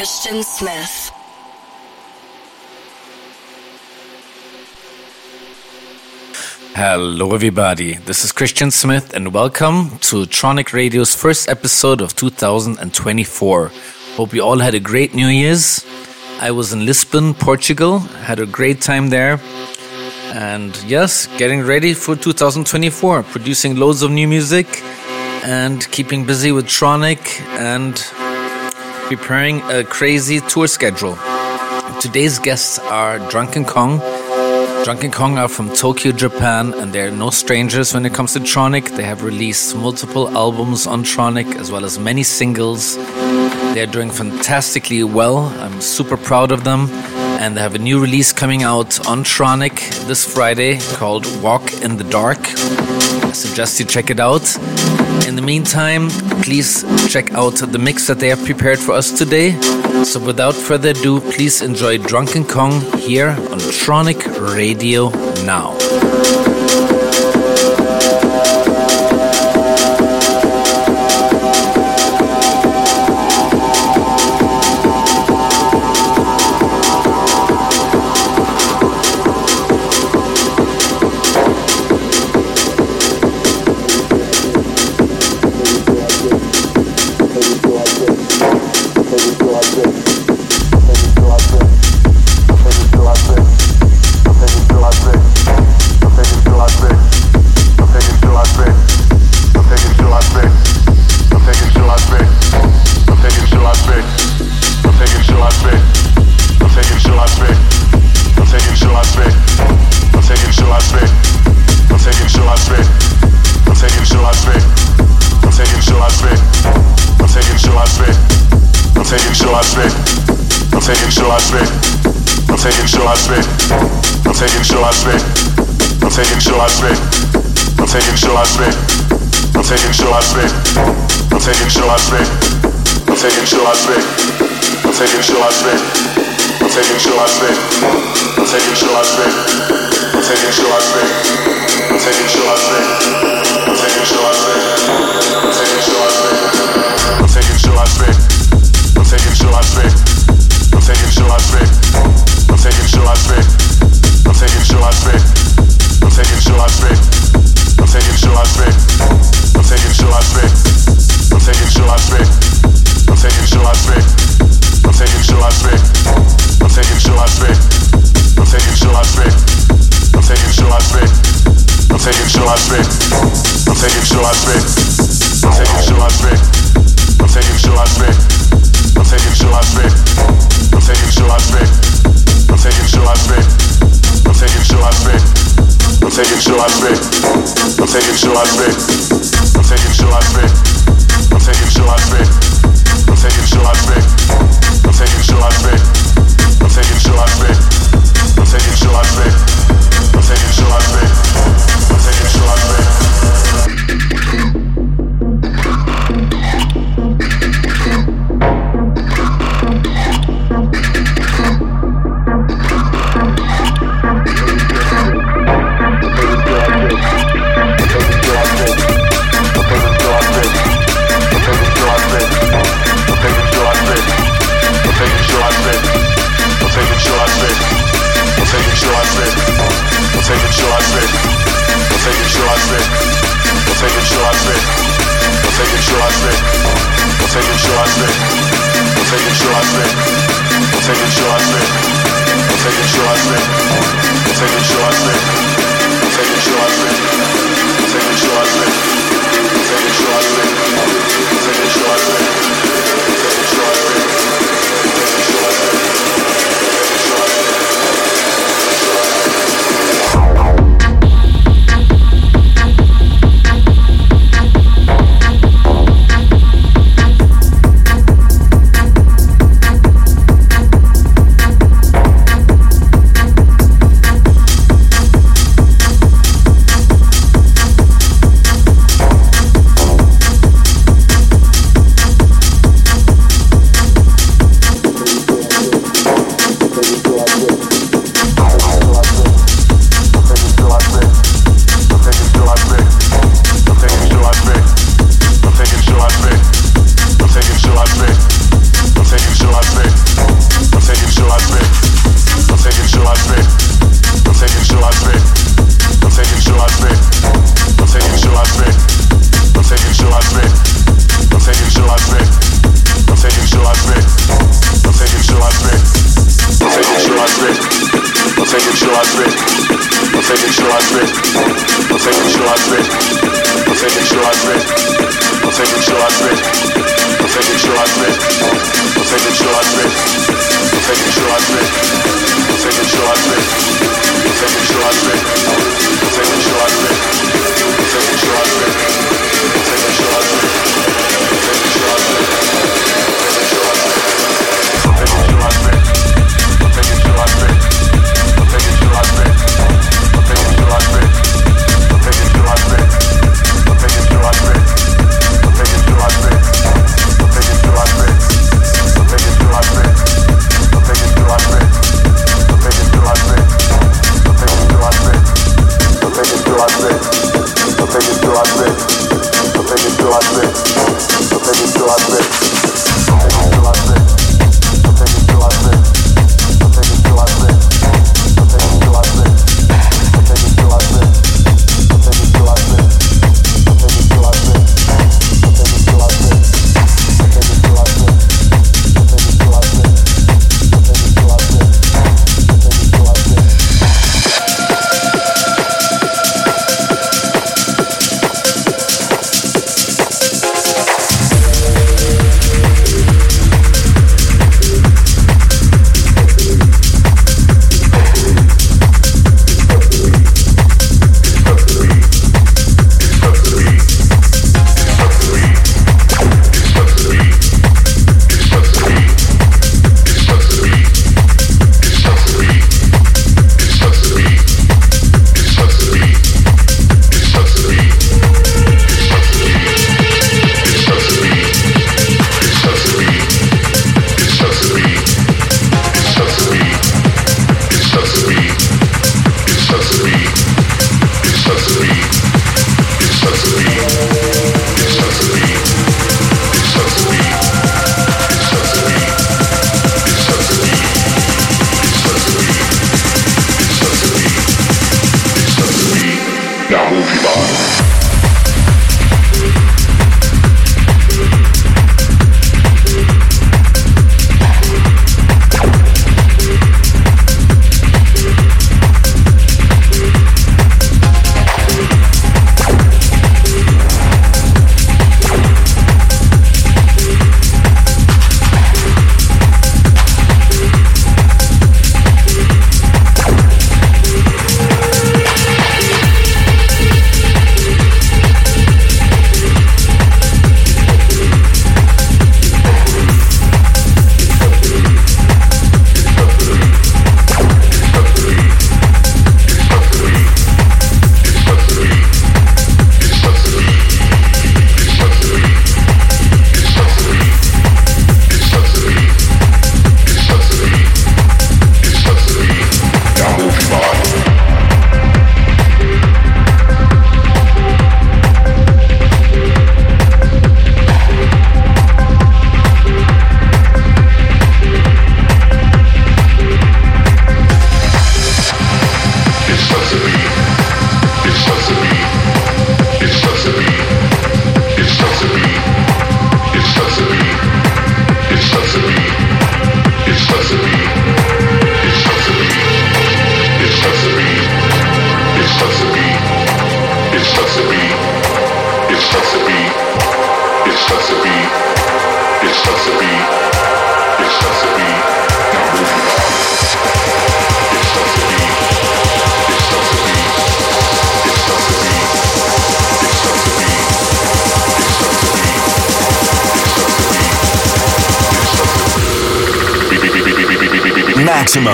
Christian Smith. Hello, everybody. This is Christian Smith, and welcome to Tronic Radio's first episode of 2024. Hope you all had a great New Year's. I was in Lisbon, Portugal, had a great time there. And yes, getting ready for 2024, producing loads of new music and keeping busy with Tronic and preparing a crazy tour schedule. Today's guests are Drunken Kong. Drunken Kong are from Tokyo, Japan, and they're no strangers when it comes to Tronic. They have released multiple albums on Tronic as well as many singles. They're doing fantastically well. I'm super proud of them. And they have a new release coming out on Tronic this Friday called Walk in the Dark. I suggest you check it out. In the meantime, please check out the mix that they have prepared for us today. So without further ado, please enjoy Drunken Kong here on Tronic Radio now. taking shots, babe. I'm taking shots, babe. I'm taking shots, babe. I'm taking shots, babe. I'm taking shots, babe. I'm taking shots, babe. I'm taking shots, babe. I'm taking shots, babe. I'm taking shots, babe. I'm taking shots, babe. I'm taking shots, babe. I'm taking shots, babe. I'm taking shots, babe. I'm taking shots, babe. I'm taking shots, babe. taking to my space. I'm taking to I spit. I'm taking to I spit. I'm taking to I spit. I'm taking to I spit. I'm taking to I spit. I'm taking to I spit. I'm taking to I spit. I'm taking to my space. I'm taking to my space. I'm taking to my space. I'm taking to my space.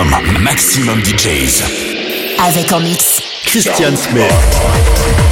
Maximum, maximum DJs. Avec en mix. Christian Smith.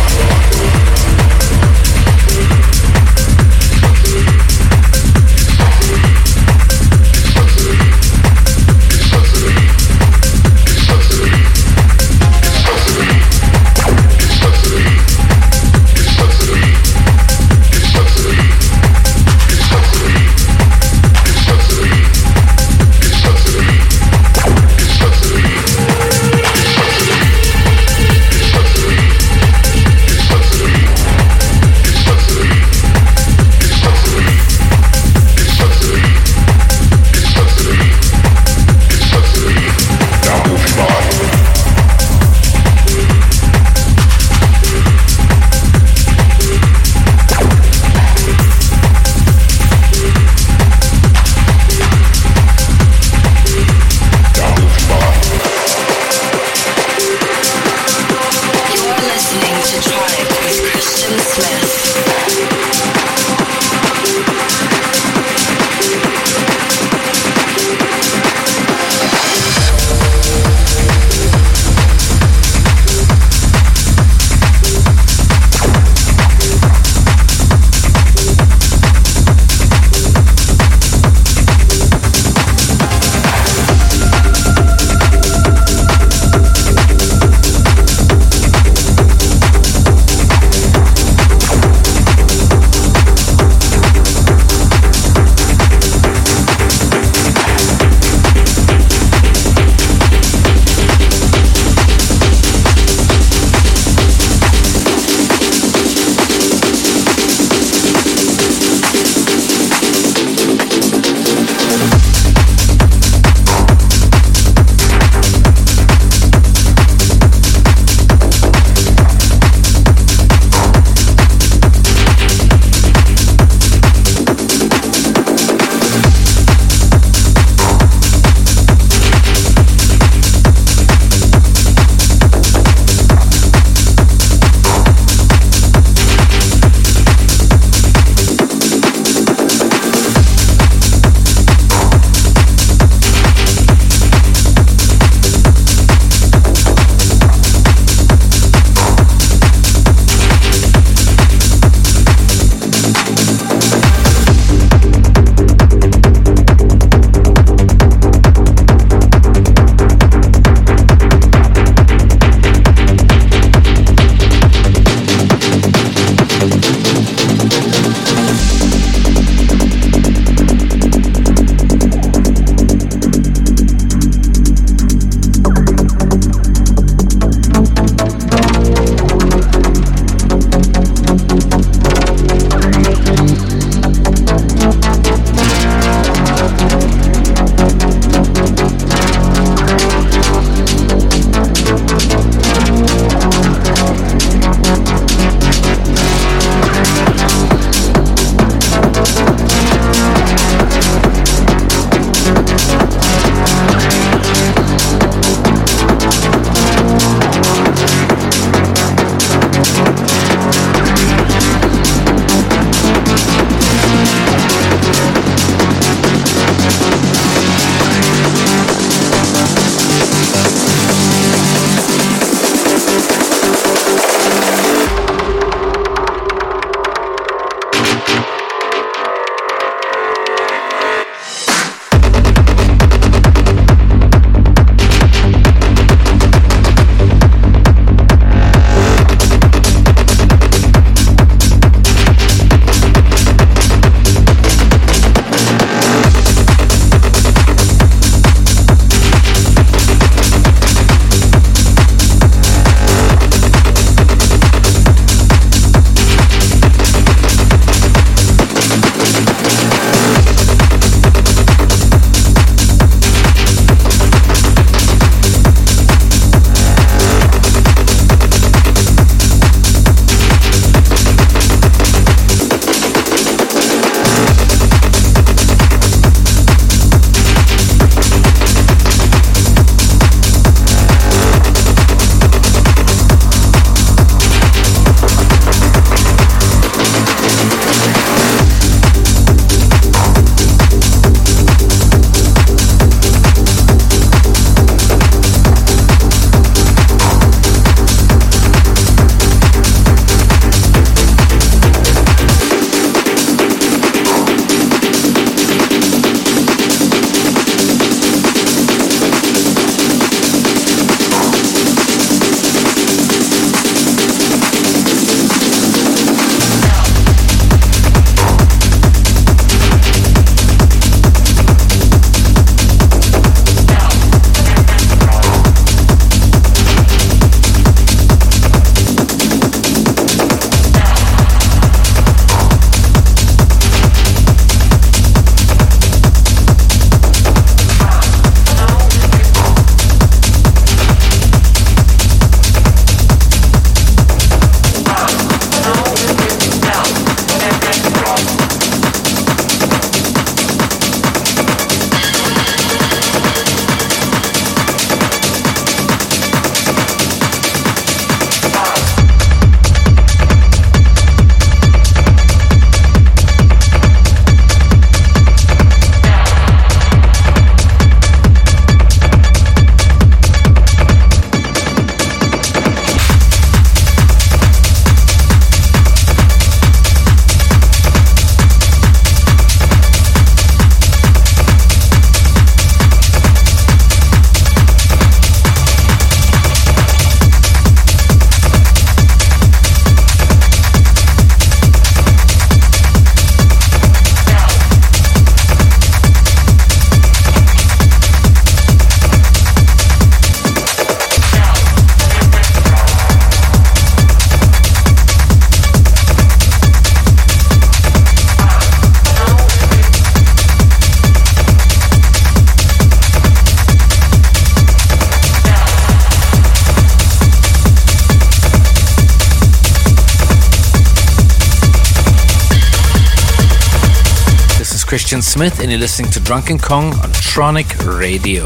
Christian Smith, and you're listening to Drunken Kong on Tronic Radio.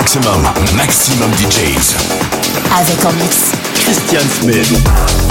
Maxximum, maximum DJs. Avec en mix. Christian Smith.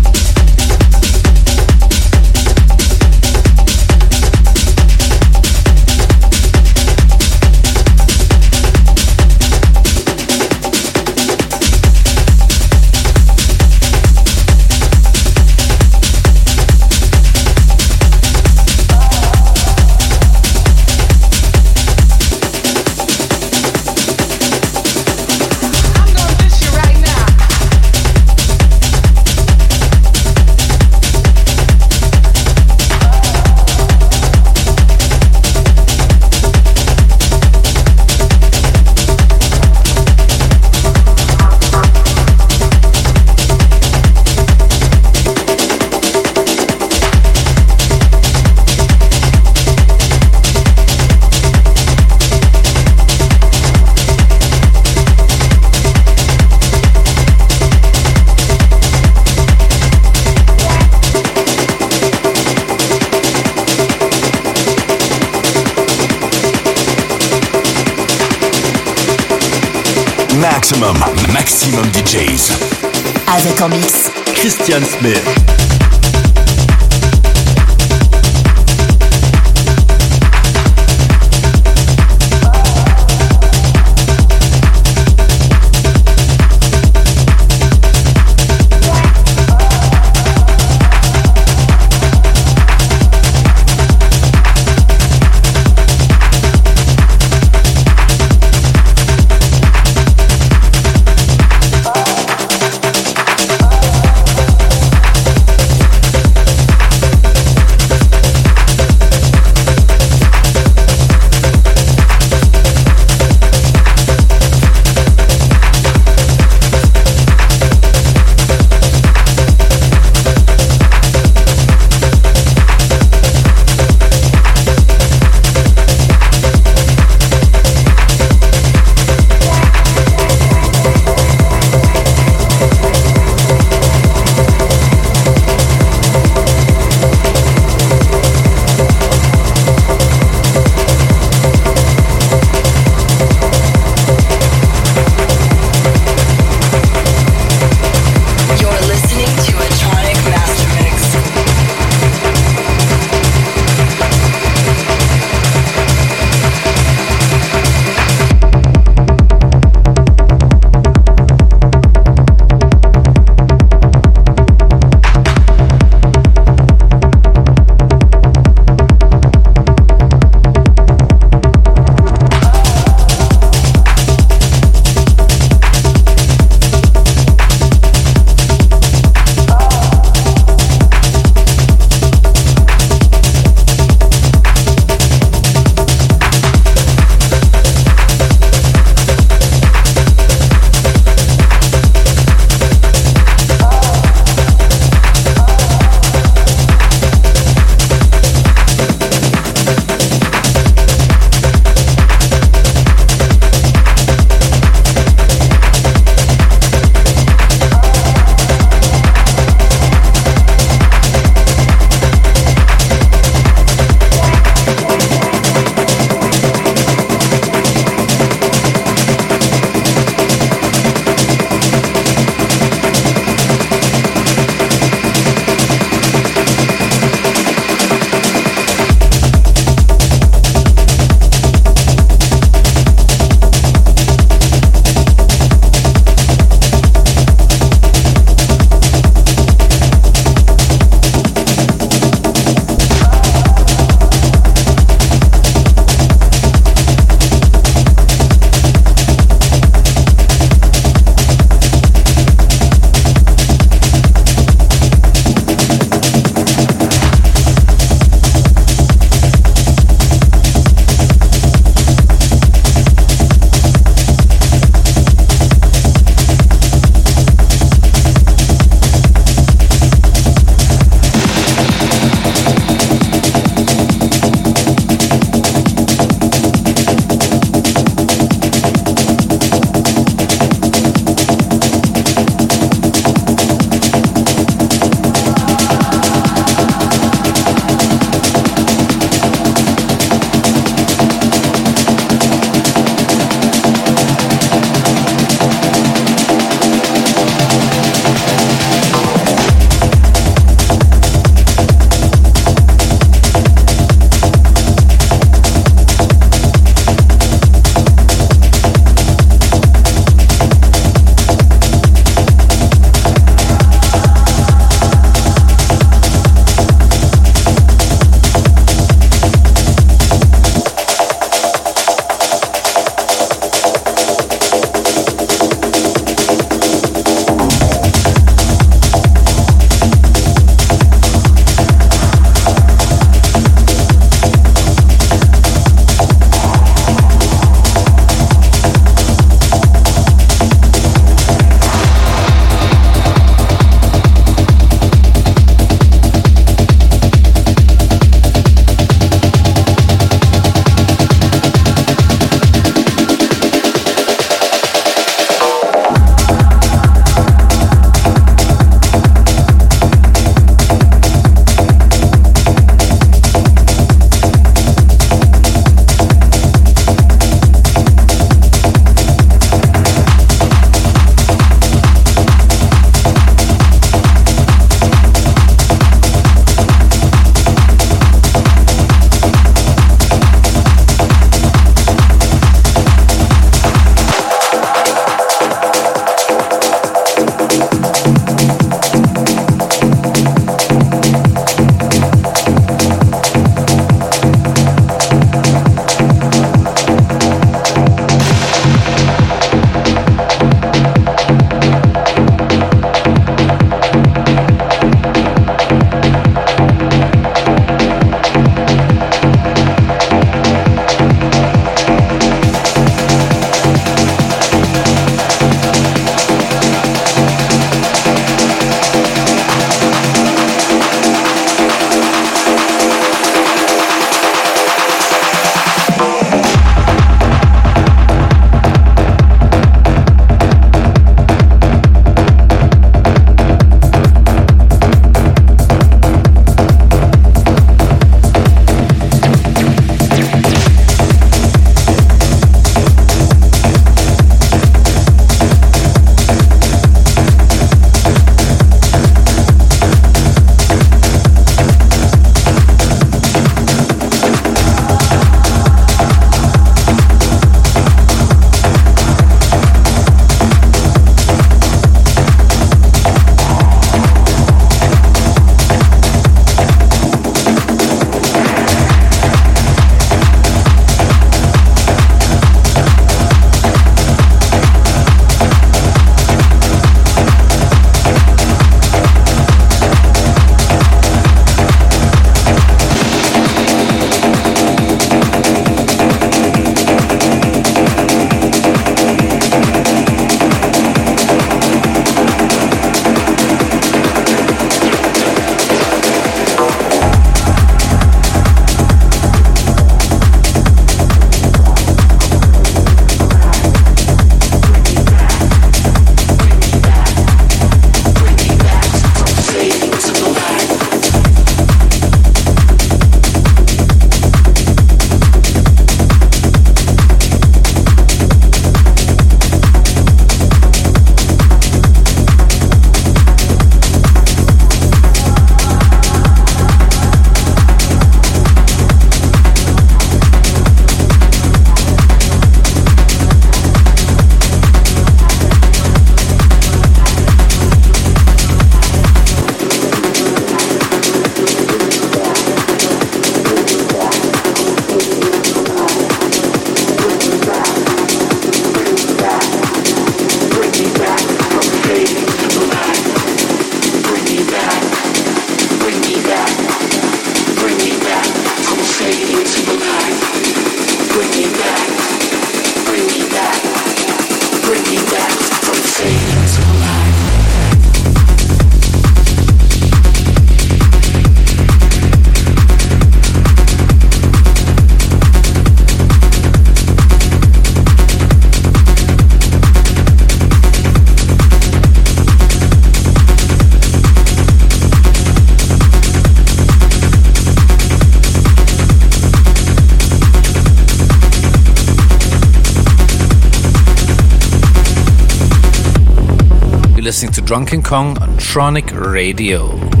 Drunken Kong on Tronic Radio.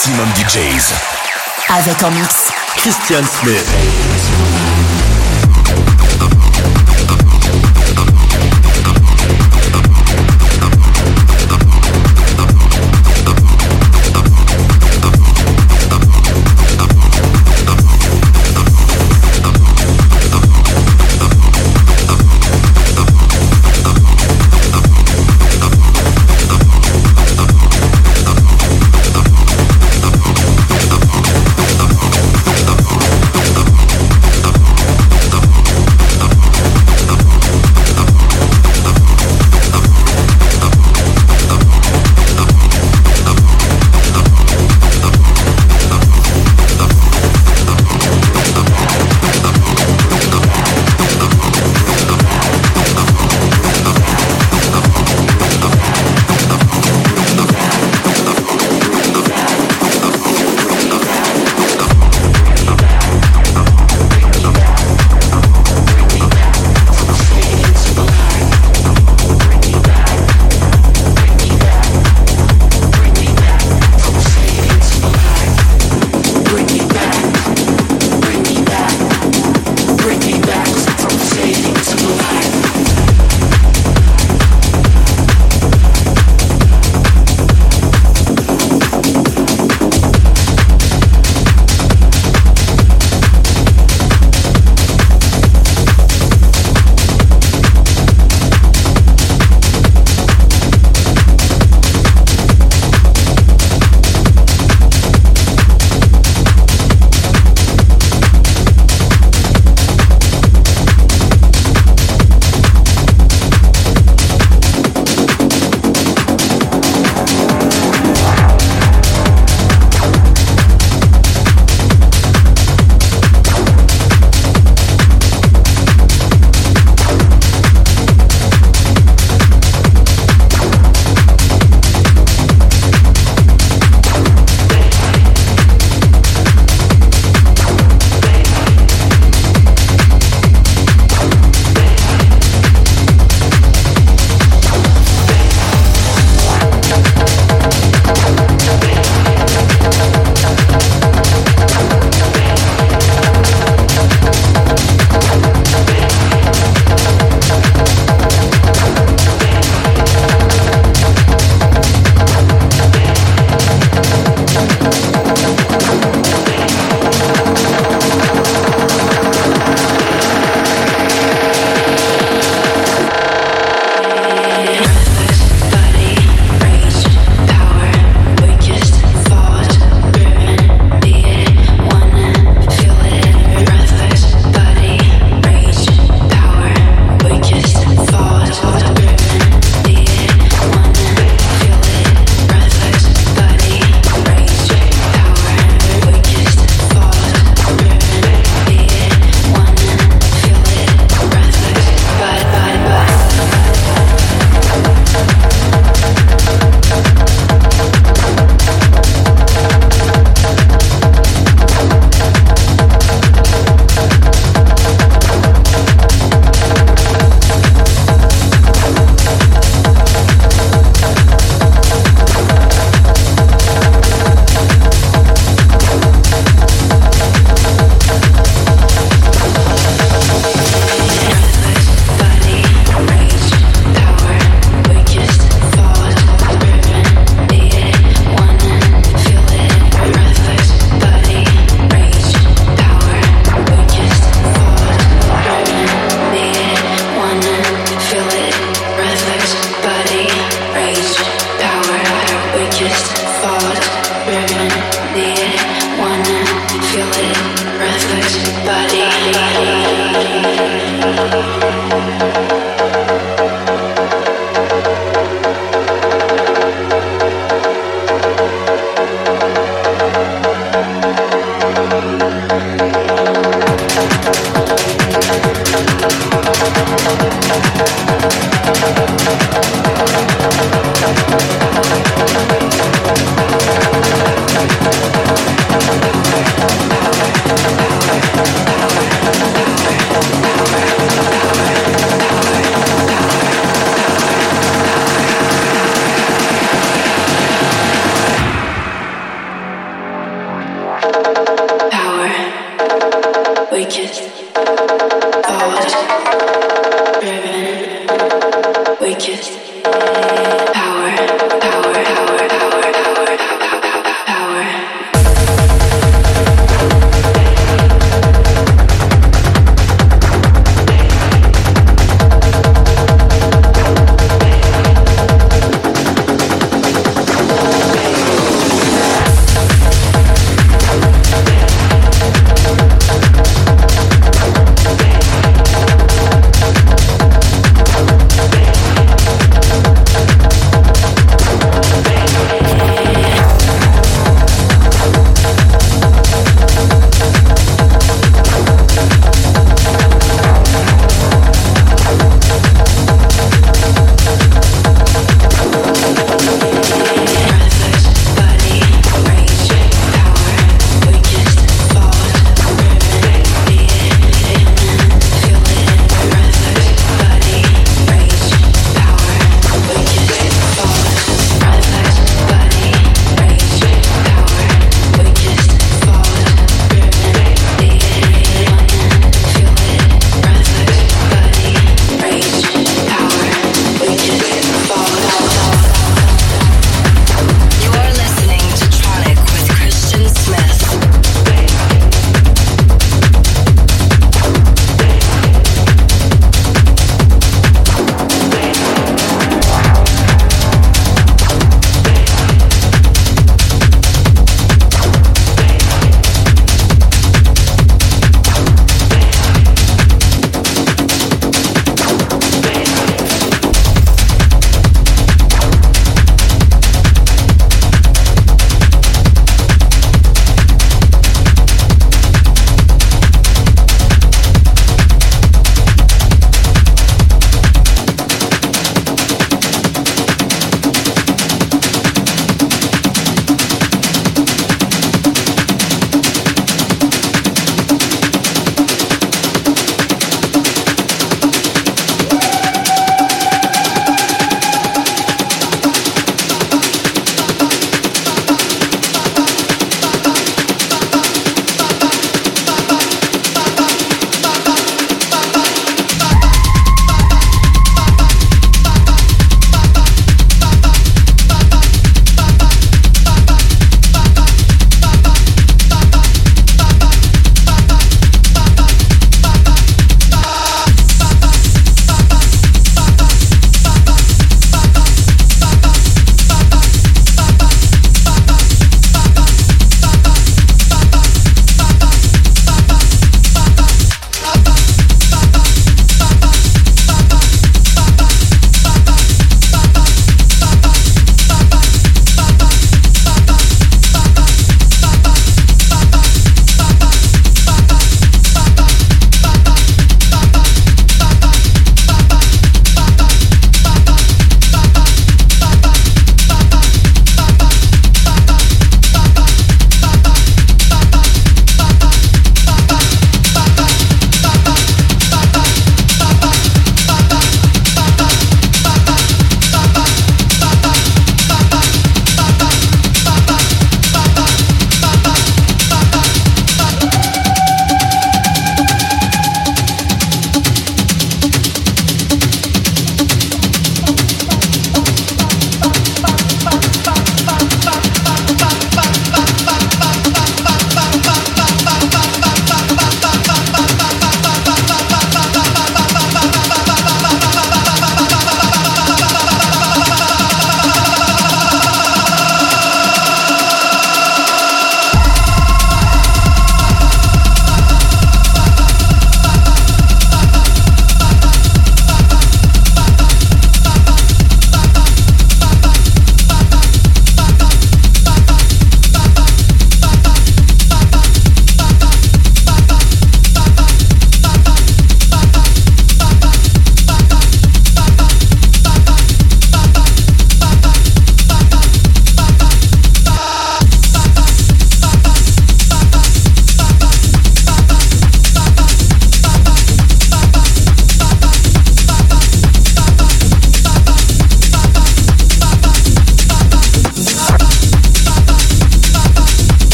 Maximum DJs. Avec en mix. Christian Smith.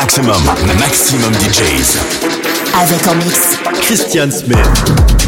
Maxximum, Maxximum DJs. Avec en mix. Christian Smith.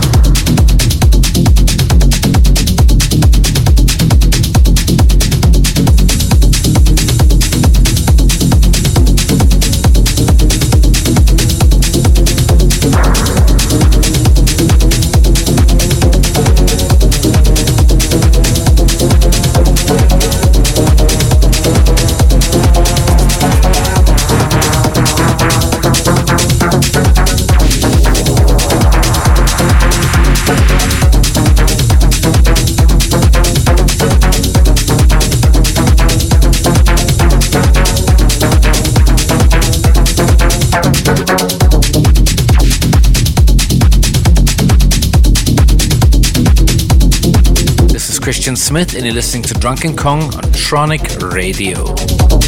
Christian Smith, and you're listening to Drunken Kong on Tronic Radio.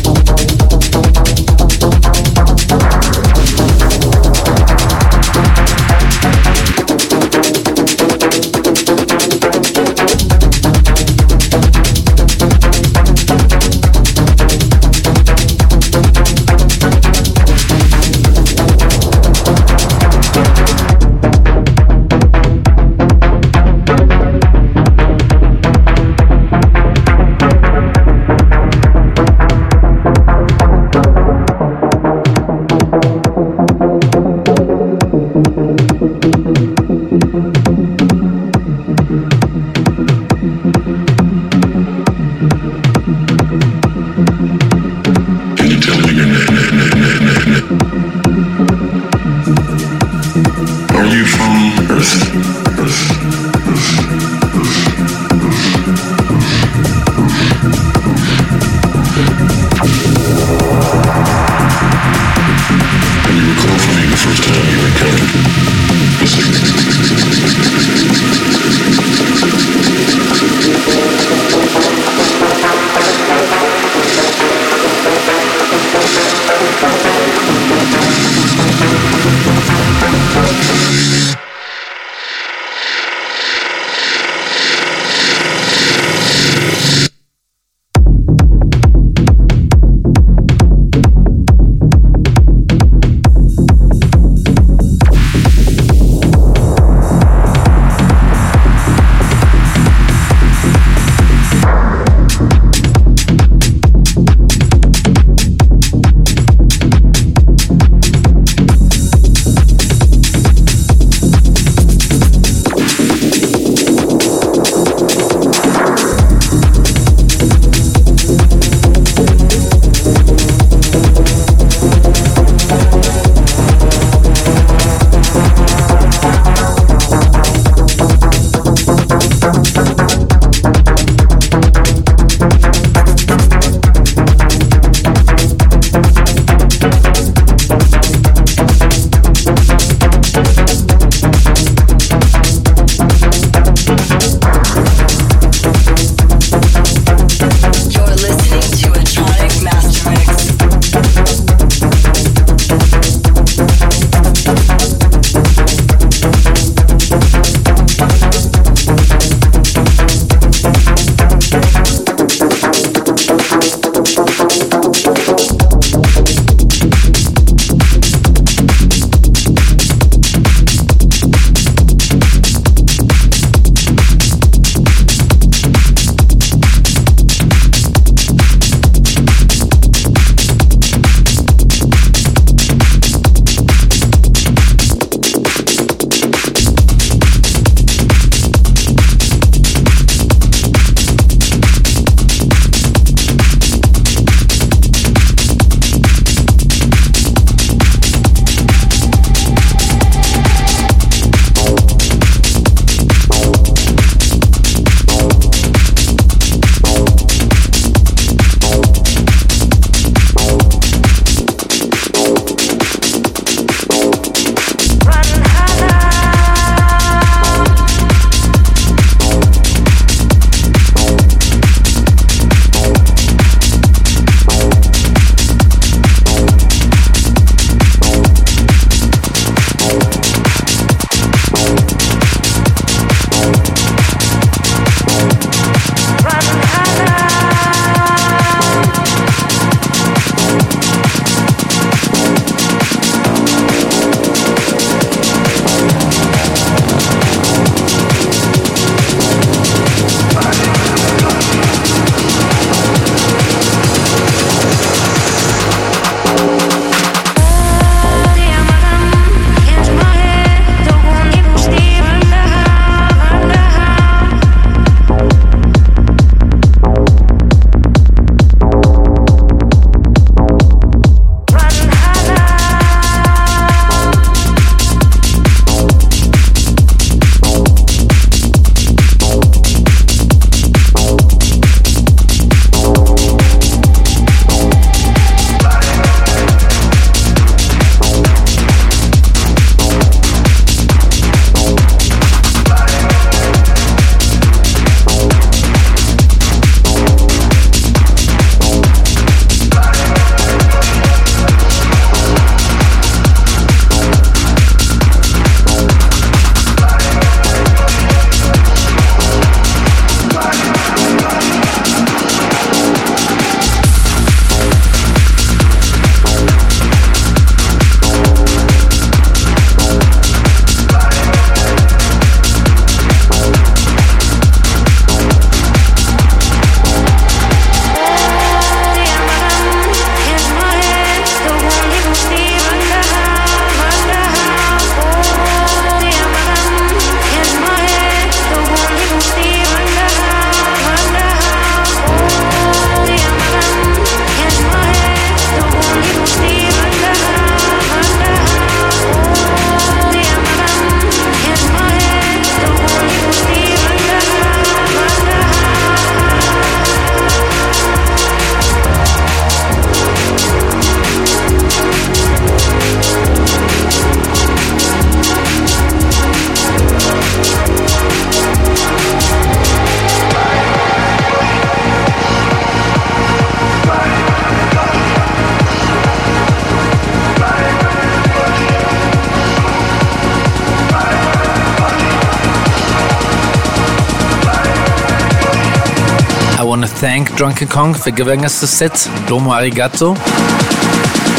Want to thank Drunken Kong for giving us the set. Domo arigato.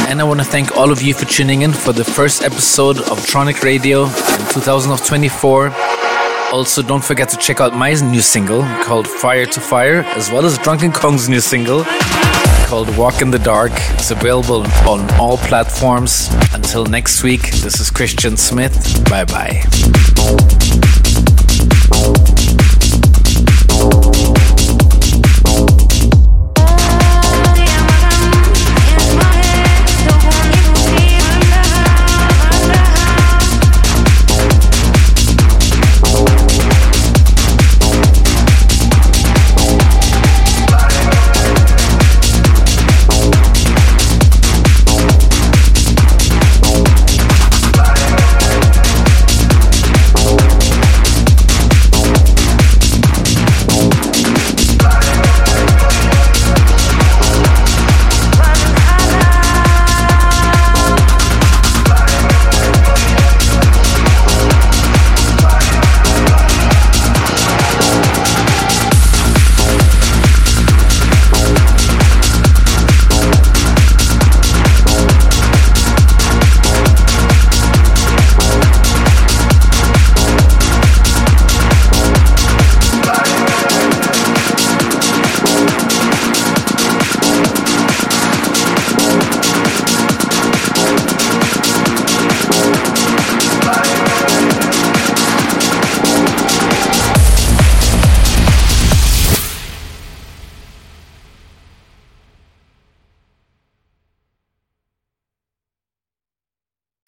And I want to thank all of you for tuning in for the first episode of Tronic Radio in 2024. Also, don't forget to check out my new single called Fire to Fire, as well as Drunken Kong's new single called Walk in the Dark. It's available on all platforms. Until next week, this is Christian Smith. Bye bye.